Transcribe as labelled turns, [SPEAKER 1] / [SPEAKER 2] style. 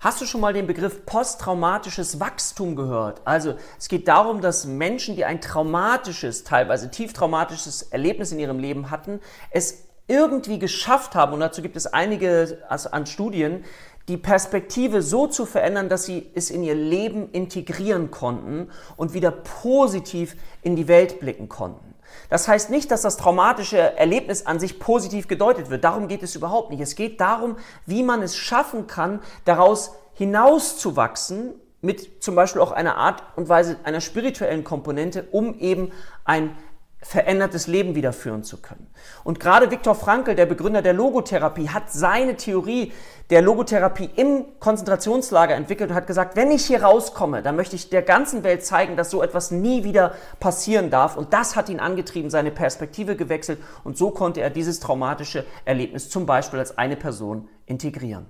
[SPEAKER 1] Hast du schon mal den Begriff posttraumatisches Wachstum gehört? Also es geht darum, dass Menschen, die ein traumatisches, teilweise tieftraumatisches Erlebnis in ihrem Leben hatten, es irgendwie geschafft haben, und dazu gibt es einige an Studien, die Perspektive so zu verändern, dass sie es in ihr Leben integrieren konnten und wieder positiv in die Welt blicken konnten. Das heißt nicht, dass das traumatische Erlebnis an sich positiv gedeutet wird. Darum geht es überhaupt nicht. Es geht darum, wie man es schaffen kann, daraus hinauszuwachsen mit zum Beispiel auch einer Art und Weise einer spirituellen Komponente, um eben ein verändertes Leben wieder führen zu können. Und gerade Viktor Frankl, der Begründer der Logotherapie, hat seine Theorie der Logotherapie im Konzentrationslager entwickelt und hat gesagt, wenn ich hier rauskomme, dann möchte ich der ganzen Welt zeigen, dass so etwas nie wieder passieren darf. Und das hat ihn angetrieben, seine Perspektive gewechselt und so konnte er dieses traumatische Erlebnis zum Beispiel als eine Person integrieren.